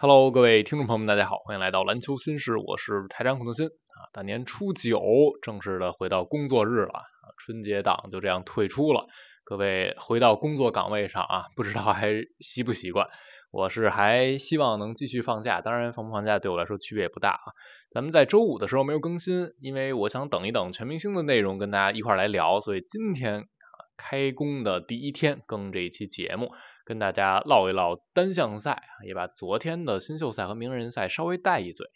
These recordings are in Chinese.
Hello，各位听众朋友们，大家好，欢迎来到篮球新事，我是台长孔德新啊。大年初九正式的回到工作日了啊，春节档就这样退出了。各位回到工作岗位上啊，不知道还习不习惯？我是还希望能继续放假，当然放不放假对我来说区别也不大啊。咱们在周五的时候没有更新，因为我想等一等全明星的内容跟大家一块来聊，所以今天开工的第一天更这一期节目。跟大家唠一唠单项赛啊，也把昨天的新秀赛和名人赛稍微带一嘴。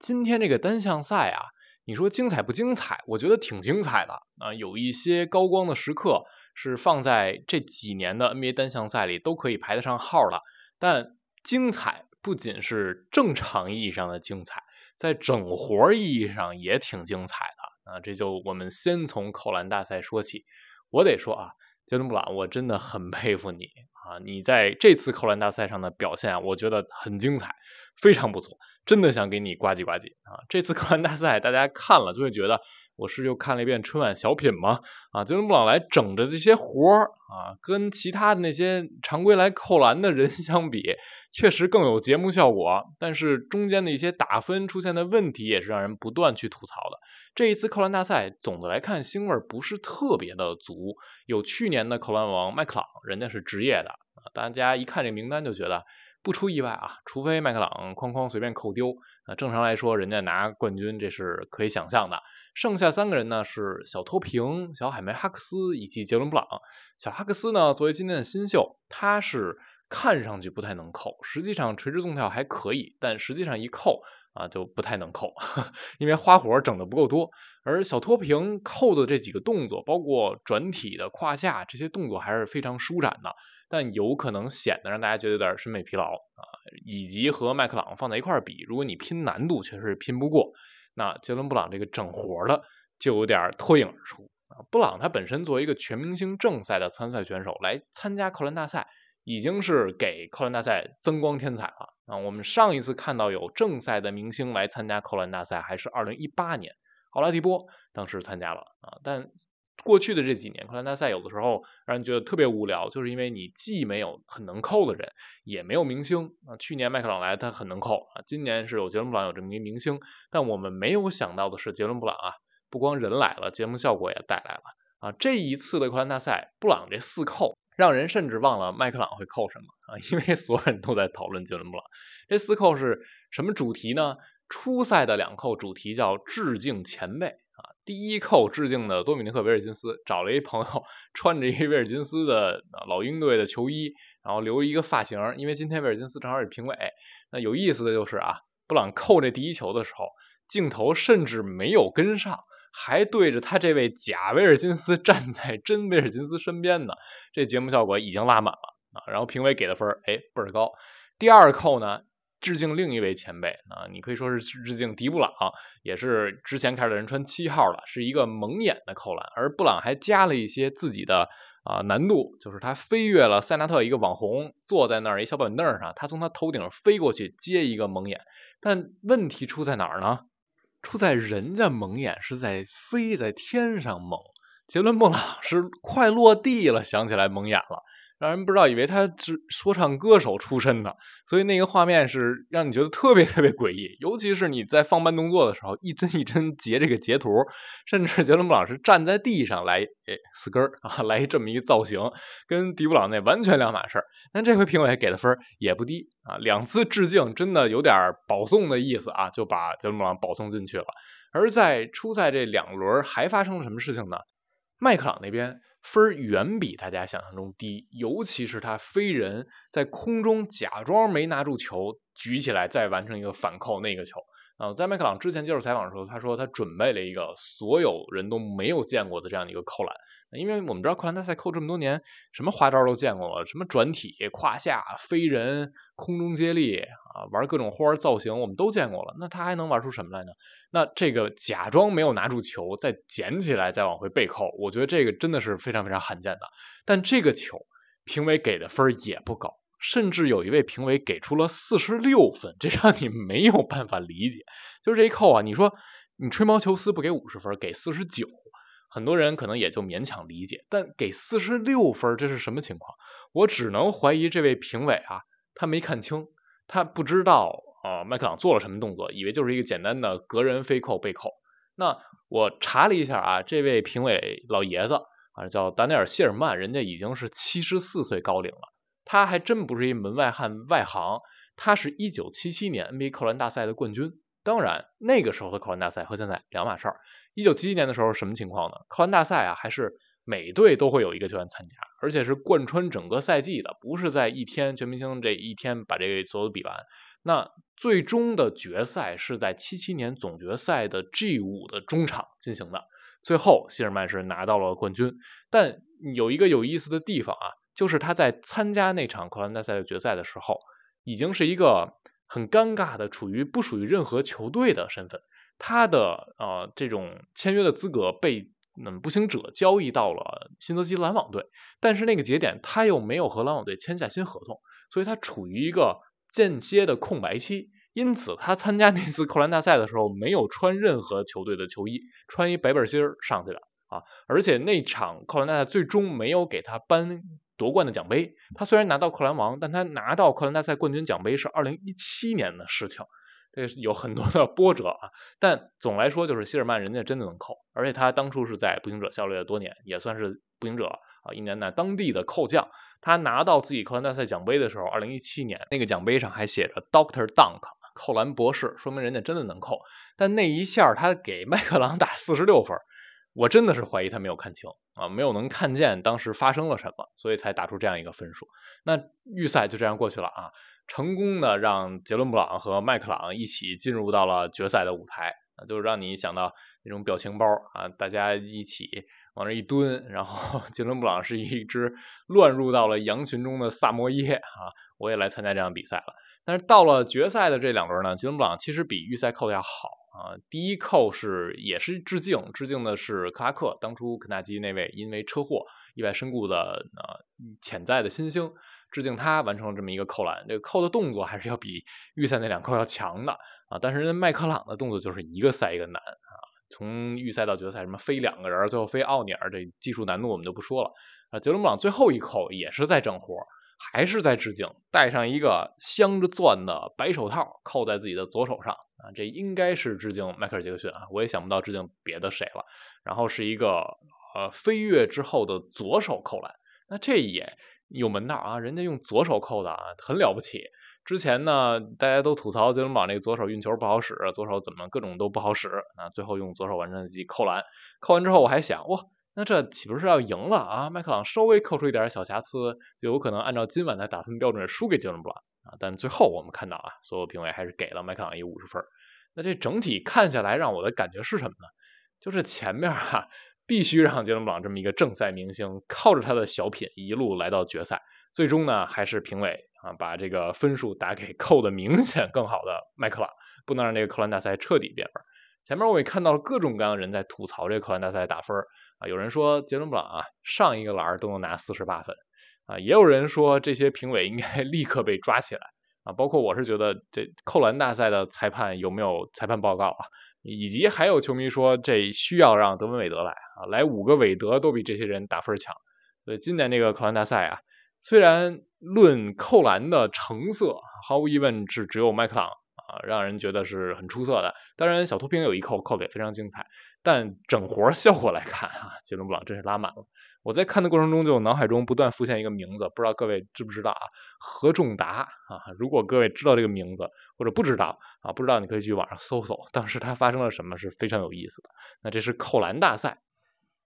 今天这个单项赛啊，你说精彩不精彩？我觉得挺精彩的啊，有一些高光的时刻是放在这几年的 NBA 单项赛里都可以排得上号的。但精彩不仅是正常意义上的精彩，在整活意义上也挺精彩的啊。这就我们先从扣篮大赛说起。我得说啊，杰伦布朗，我真的很佩服你。啊，你在这次扣篮大赛上的表现啊，我觉得很精彩，非常不错，真的想给你呱唧呱唧啊！这次扣篮大赛大家看了就会觉得，我是又看了一遍春晚小品吗？啊，杰伦布朗来整的这些活儿啊，跟其他的那些常规来扣篮的人 相比，确实更有节目效果。但是中间的一些打分出现的问题，也是让人不断去吐槽的。这一次扣篮大赛，总的来看腥味儿不是特别的足。有去年的扣篮王麦克朗，人家是职业的啊，大家一看这名单就觉得不出意外啊，除非麦克朗哐哐随便扣丢，那正常来说人家拿冠军这是可以想象的。剩下三个人呢是小托平、小海梅哈克斯以及杰伦布朗。小哈克斯呢作为今天的新秀，他是看上去不太能扣，实际上垂直纵跳还可以，但实际上一扣。啊，就不太能扣，因为花活整的不够多。而小托平扣的这几个动作，包括转体的胯下这些动作，还是非常舒展的。但有可能显得让大家觉得有点审美疲劳啊。以及和麦克朗放在一块儿比，如果你拼难度，确实拼不过。那杰伦布朗这个整活的就有点脱颖而出啊。布朗他本身作为一个全明星正赛的参赛选手来参加扣篮大赛。已经是给扣篮大赛增光添彩了啊！我们上一次看到有正赛的明星来参加扣篮大赛，还是二零一八年，奥拉迪波当时参加了啊。但过去的这几年，扣篮大赛有的时候让人觉得特别无聊，就是因为你既没有很能扣的人，也没有明星啊。去年麦克朗来，他很能扣啊。今年是有杰伦布朗有这么一明星，但我们没有想到的是，杰伦布朗啊，不光人来了，节目效果也带来了啊。这一次的扣篮大赛，布朗这四扣。让人甚至忘了麦克朗会扣什么啊，因为所有人都在讨论杰伦布朗。这四扣是什么主题呢？初赛的两扣主题叫致敬前辈啊。第一扣致敬的多米尼克·维尔金斯，找了一朋友穿着一威尔金斯的老鹰队的球衣，然后留一个发型，因为今天威尔金斯正好是评委。那有意思的就是啊，布朗扣这第一球的时候，镜头甚至没有跟上。还对着他这位假威尔金斯站在真威尔金斯身边呢，这节目效果已经拉满了啊！然后评委给的分儿，哎，倍儿高。第二扣呢，致敬另一位前辈啊，你可以说是致敬迪布朗，也是之前凯尔特人穿七号了，是一个蒙眼的扣篮，而布朗还加了一些自己的啊难度，就是他飞越了塞纳特一个网红坐在那儿一小板凳上，他从他头顶飞过去接一个蒙眼，但问题出在哪儿呢？出在人家蒙眼是在飞在天上蒙，杰伦布朗是快落地了，想起来蒙眼了。让人不知道，以为他是说唱歌手出身的，所以那个画面是让你觉得特别特别诡异。尤其是你在放慢动作的时候，一帧一帧截这个截图，甚至杰伦布朗是站在地上来，哎，死根儿啊，来这么一个造型，跟迪布朗那完全两码事儿。但这回评委给的分也不低啊，两次致敬真的有点保送的意思啊，就把杰伦布朗保送进去了。而在初赛这两轮还发生了什么事情呢？麦克朗那边。分远比大家想象中低，尤其是他飞人在空中假装没拿住球，举起来再完成一个反扣那个球。啊，在麦克朗之前接受采访的时候，他说他准备了一个所有人都没有见过的这样的一个扣篮。因为我们知道扣篮大赛扣这么多年，什么花招都见过了，什么转体、胯下飞人、空中接力啊，玩各种花造型我们都见过了。那他还能玩出什么来呢？那这个假装没有拿住球，再捡起来再往回背扣，我觉得这个真的是非常非常罕见的。但这个球评委给的分也不高，甚至有一位评委给出了四十六分，这让你没有办法理解。就是这一扣啊，你说你吹毛求疵不给五十分，给四十九。很多人可能也就勉强理解，但给四十六分，这是什么情况？我只能怀疑这位评委啊，他没看清，他不知道啊麦克朗做了什么动作，以为就是一个简单的隔人飞扣背扣。那我查了一下啊，这位评委老爷子啊叫达内尔谢尔曼，人家已经是七十四岁高龄了，他还真不是一门外汉外行，他是一九七七年 NBA 扣篮大赛的冠军。当然，那个时候的扣篮大赛和现在两码事儿。一九七七年的时候什么情况呢？扣篮大赛啊，还是每队都会有一个球员参加，而且是贯穿整个赛季的，不是在一天全明星这一天把这个所有比完。那最终的决赛是在七七年总决赛的 G 五的中场进行的，最后希尔曼是拿到了冠军。但有一个有意思的地方啊，就是他在参加那场扣篮大赛的决赛的时候，已经是一个。很尴尬的，处于不属于任何球队的身份，他的呃这种签约的资格被嗯步行者交易到了新泽西篮网队，但是那个节点他又没有和篮网队签下新合同，所以他处于一个间歇的空白期，因此他参加那次扣篮大赛的时候没有穿任何球队的球衣，穿一白背心儿上去的啊，而且那场扣篮大赛最终没有给他颁。夺冠的奖杯，他虽然拿到扣篮王，但他拿到扣篮大赛冠军奖杯是二零一七年的事情，这有很多的波折啊。但总来说，就是希尔曼人家真的能扣，而且他当初是在步行者效力了多年，也算是步行者啊一年呢当地的扣将。他拿到自己扣篮大赛奖杯的时候，二零一七年那个奖杯上还写着 Doctor Dunk 扣篮博士，说明人家真的能扣。但那一下他给麦克朗打四十六分。我真的是怀疑他没有看清啊，没有能看见当时发生了什么，所以才打出这样一个分数。那预赛就这样过去了啊，成功的让杰伦布朗和麦克朗一起进入到了决赛的舞台啊，就让你想到那种表情包啊，大家一起往那一蹲，然后 杰伦布朗是一只乱入到了羊群中的萨摩耶啊，我也来参加这场比赛了。但是到了决赛的这两轮呢，杰伦布朗其实比预赛扣的要好。啊，第一扣是也是致敬，致敬的是克拉克，当初肯纳基那位因为车祸意外身故的呃潜在的新星，致敬他完成了这么一个扣篮。这个扣的动作还是要比 预赛那两扣要强的啊，但是麦克朗的动作就是一个赛一个难啊，从预赛到决赛什么飞两个人，最后飞奥尼尔，这技术难度我们就不说了啊。杰伦布朗最后一扣也是在整活，还是在致敬，戴上一个镶着钻的白手套，扣在自己的左手上。啊，这应该是致敬迈克尔·杰克逊啊，我也想不到致敬别的谁了。然后是一个呃飞跃之后的左手扣篮，那这也有门道啊，人家用左手扣的啊，很了不起。之前呢，大家都吐槽杰伦堡那个左手运球不好使，左手怎么各种都不好使啊，最后用左手完成自己扣篮。扣完之后我还想，哇，那这岂不是要赢了啊？麦克朗稍微扣出一点小瑕疵，就有可能按照今晚的打分标准输给杰伦布朗。啊，但最后我们看到啊，所有评委还是给了麦克朗一五十分。那这整体看下来，让我的感觉是什么呢？就是前面哈，必须让杰伦布朗这么一个正赛明星，靠着他的小品一路来到决赛，最终呢，还是评委啊把这个分数打给扣的明显更好的麦克朗，不能让这个扣篮大赛彻底变分。前面我也看到了各种各样的人在吐槽这个扣篮大赛打分啊，有人说杰伦布朗啊上一个篮都能拿四十八分。啊，也有人说这些评委应该 立刻被抓起来啊，包括我是觉得这扣篮大赛的裁判有没有裁判报告啊，以及还有球迷说这需要让德文韦德来啊，来五个韦德都比这些人打分强。所以今年这个扣篮大赛啊，虽然论扣篮的成色，毫无疑问是只有麦克朗啊让人觉得是很出色的，当然小秃鹰有一扣扣的也非常精彩。但整活效果来看啊，杰伦布朗真是拉满了。我在看的过程中，就脑海中不断浮现一个名字，不知道各位知不知道啊？何仲达啊，如果各位知道这个名字或者不知道啊，不知道你可以去网上搜搜，当时他发生了什么是非常有意思的。那这是扣篮大赛，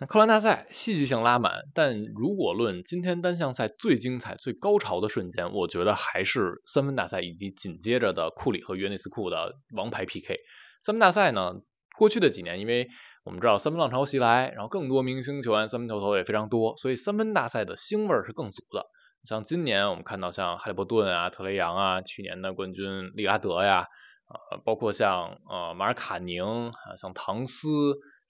那扣篮大赛戏剧性拉满，但如果论今天单项赛最精彩、最高潮的瞬间，我觉得还是三分大赛以及紧接着的库里和约内斯库的王牌 PK。三分大赛呢？过去的几年，因为我们知道三分浪潮袭来，然后更多明星球员三分球投也非常多，所以三分大赛的腥味儿是更足的。像今年我们看到像哈利伯顿啊、特雷杨啊，去年的冠军利拉德呀，呃，包括像呃马尔卡宁啊、像唐斯，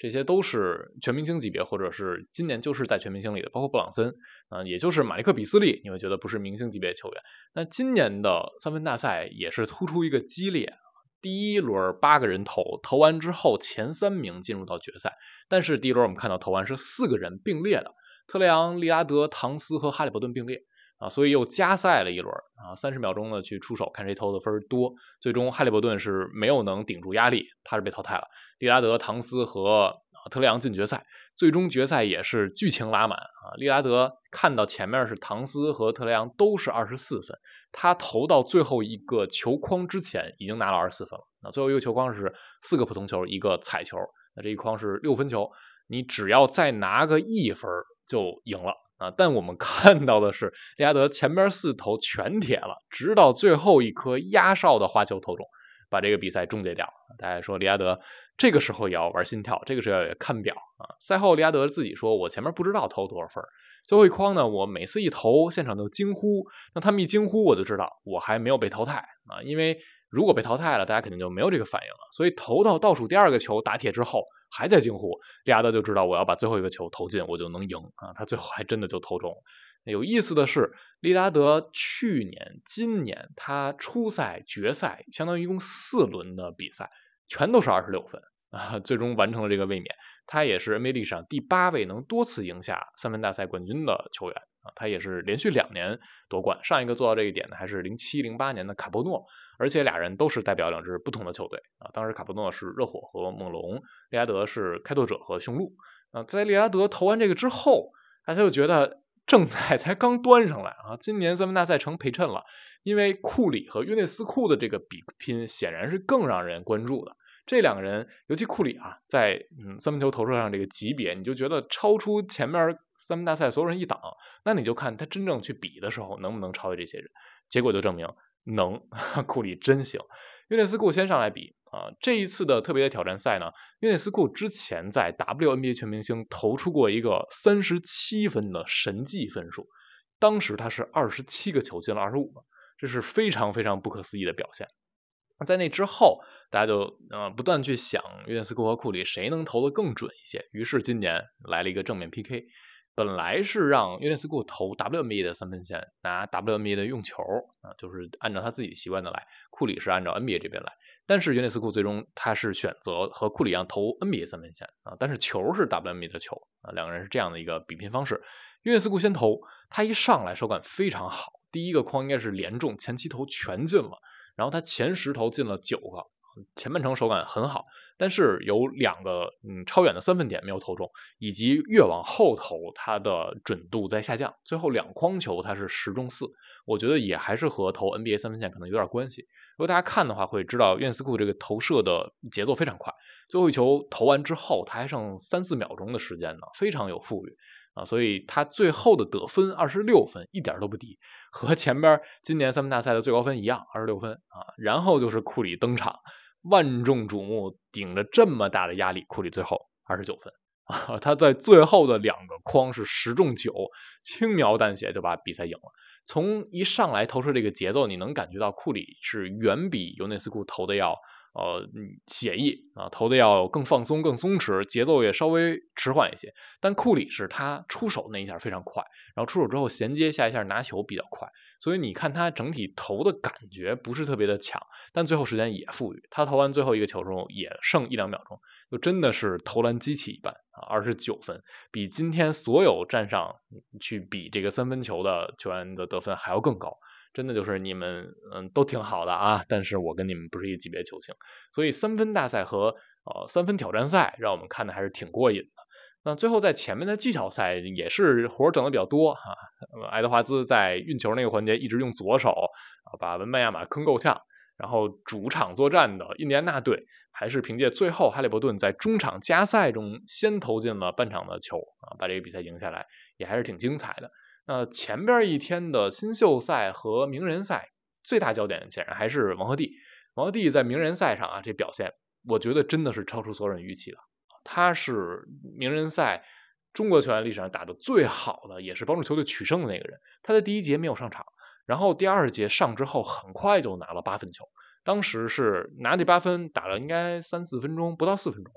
这些都是全明星级别，或者是今年就是在全明星里的，包括布朗森啊，也就是马利克比斯利，你会觉得不是明星级别的球员。那今年的三分大赛也是突出一个激烈。第一轮八个人投，投完之后前三名进入到决赛。但是第一轮我们看到投完是四个人并列的，特雷杨、利拉德、唐斯和哈利伯顿并列。啊，所以又加赛了一轮啊，三十秒钟呢去出手看谁投的分多。最终哈利伯顿是没有能顶住压力，他是被淘汰了。利拉德、唐斯和特雷杨进决赛，最终决赛也是剧情拉满啊。利拉德看到前面是唐斯和特雷杨都是二十四分，他投到最后一个球框之前已经拿了二十四分了。那最后一个球框是四个普通球，一个彩球，那这一框是六分球，你只要再拿个一分就赢了。啊，但我们 看到的是，利拉德前边四投全铁了，直到最后一颗压哨的花球投中，把这个比赛终结掉。大家说利拉德这个时候也要玩心跳，这个时候也看表啊。赛后利拉德自己说：“我前面不知道投多少分，最后一筐呢，我每次一投，现场就惊呼。那他们一惊呼，我就知道我还没有被淘汰啊，因为如果被淘汰了，大家肯定就没有这个反应了。所以投到倒数第二个球打铁之后。”还在惊呼，利拉德就知道我要把最后一个球投进，我就能赢啊！他最后还真的就投中了。有意思的是，利拉德去年、今年他初赛、决赛，相当于一共四轮的比赛，全都是二十六分啊，最终完成了这个卫冕。他也是 NBA 历史上第八位能多次赢下三分大赛冠军的球员啊！他也是连续两年夺冠，上一个做到这一点的还是零七零八年的卡波诺。而且俩人都是代表两支不同的球队啊，当时卡波诺是热火和猛龙，利拉德是开拓者和雄鹿啊。在利拉德投完这个之后，他就觉得正赛才刚端上来啊，今年三分大赛成陪衬了，因为库里和约内斯库的这个比拼显然是更让人关注的。这两个人，尤其库里啊，在嗯三分球投射上这个级别，你就觉得超出前面三分大赛所有人一档，那你就看他真正去比的时候能不能超越这些人，结果就证明。能，库里真行。约内斯库先上来比啊，这一次的特别的挑战赛呢，约内斯库之前在 WNBA 全明星投出过一个三十七分的神迹分数，当时他是二十七个球进了二十五个，这是非常非常不可思议的表现。在那之后，大家就呃不断去想约内斯库和库里谁能投的更准一些，于是今年来了一个正面 PK。本来是让约内斯库投 WNBA 的三分线，拿 WNBA 的用球啊，就是按照他自己习惯的来。库里是按照 NBA 这边来，但是约内斯库最终他是选择和库里一样投 NBA 三分线啊，但是球是 WNBA 的球啊，两个人是这样的一个比拼方式。约内斯库先投，他一上来手感非常好，第一个框应该是连中，前期投全进了，然后他前十投进了九个。前半程手感很好，但是有两个嗯超远的三分点没有投中，以及越往后投它的准度在下降。最后两筐球它是十中四，我觉得也还是和投 NBA 三分线可能有点关系。如果大家看的话，会知道约斯库这个投射的节奏非常快，最后一球投完之后，他还剩三四秒钟的时间呢，非常有富裕啊，所以他最后的得分二十六分，一点都不低，和前边今年三分大赛的最高分一样，二十六分啊。然后就是库里登场。万众瞩目，顶着这么大的压力，库里最后二十九分啊！他在最后的两个框是十中九，轻描淡写就把比赛赢了。从一上来投射这个节奏，你能感觉到库里是远比尤内斯库投的要。呃，写意啊，投的要更放松、更松弛，节奏也稍微迟缓一些。但库里是他出手那一下非常快，然后出手之后衔接下一下拿球比较快，所以你看他整体投的感觉不是特别的强，但最后时间也富裕。他投完最后一个球之后也剩一两秒钟，就真的是投篮机器一般啊，二十九分，比今天所有站上去比这个三分球的球员的得分还要更高。真的就是你们嗯都挺好的啊，但是我跟你们不是一个级别球星，所以三分大赛和呃三分挑战赛让我们看的还是挺过瘾的。那最后在前面的技巧赛也是活整的比较多哈，爱德华兹在运球那个环节一直用左手把文班亚马坑够呛，然后主场作战的印第安纳队还是凭借最后哈利伯顿在中场加赛中先投进了半场的球啊把这个比赛赢下来，也还是挺精彩的。呃前边一天的新秀赛和名人赛，最大焦点显然还是王鹤棣。王鹤棣在名人赛上啊，这表现我觉得真的是超出所有人预期的。他是名人赛中国球员历史上打的最好的，也是帮助球队取胜的那个人。他在第一节没有上场，然后第二节上之后，很快就拿了八分球。当时是拿这八分打了应该三四分钟，不到四分钟。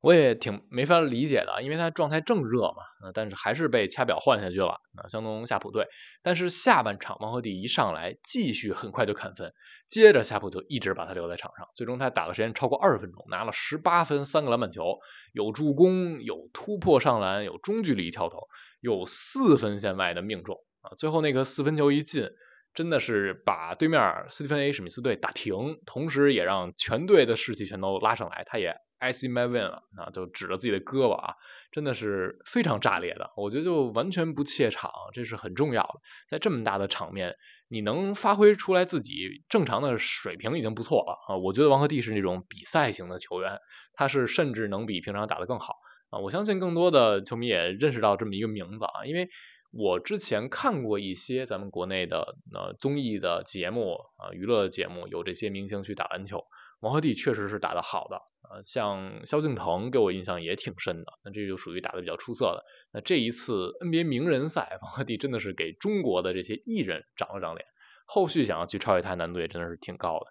我也挺没法理解的，因为他状态正热嘛，但是还是被掐表换下去了，啊，相当夏普队。但是下半场王鹤棣一上来，继续很快就砍分，接着夏普就一直把他留在场上，最终他打的时间超过二十分钟，拿了十八分，三个篮板球，有助攻，有突破上篮，有中距离跳投，有四分线外的命中啊，最后那个四分球一进，真的是把对面斯蒂芬 A 史密斯队打停，同时也让全队的士气全都拉上来，他也 I see my win 了啊，就指着自己的胳膊啊，真的是非常炸裂的，我觉得就完全不怯场，这是很重要的，在这么大的场面。你能发挥出来自己正常的水平已经不错了啊！我觉得王鹤棣是那种比赛型的球员，他是甚至能比平常打得更好啊！我相信更多的球迷也认识到这么一个名字啊，因为我之前看过一些咱们国内的呃综艺的节目啊，娱乐节目有这些明星去打篮球，王鹤棣确实是打得好的。呃，像萧敬腾给我印象也挺深的，那这就属于打得比较出色的。那这一次 NBA 名人赛，王鹤棣真的是给中国的这些艺人长了长脸，后续想要去超越他难度也真的是挺高的。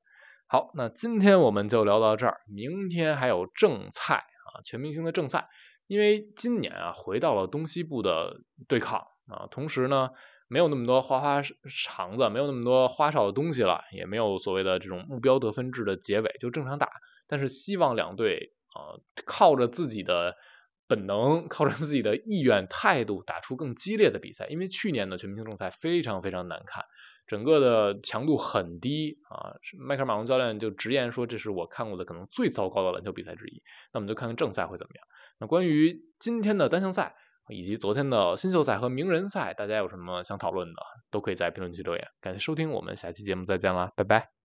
好，那今天我们就聊到这儿，明天还有正赛啊，全明星的正赛，因为今年啊回到了东西部的对抗啊，同时呢。没有那么多花花肠子，没有那么多花哨的东西了，也没有所谓的这种目标得分制的结尾，就正常打。但是希望两队啊，靠着自己的本能，靠着自己的意愿、态度，打出更激烈的比赛。因为去年的全明星正赛非常非常难看，整个的强度很低啊。迈克尔马龙教练就直言说，这是我看过的可能最糟糕的篮球比赛之一。那我们就看看正赛会怎么样。那关于今天的单项赛。以及昨天的新秀赛和名人赛，大家有什么想讨论的，都可以在评论区留言。感谢收听，我们下期节目再见啦，拜拜。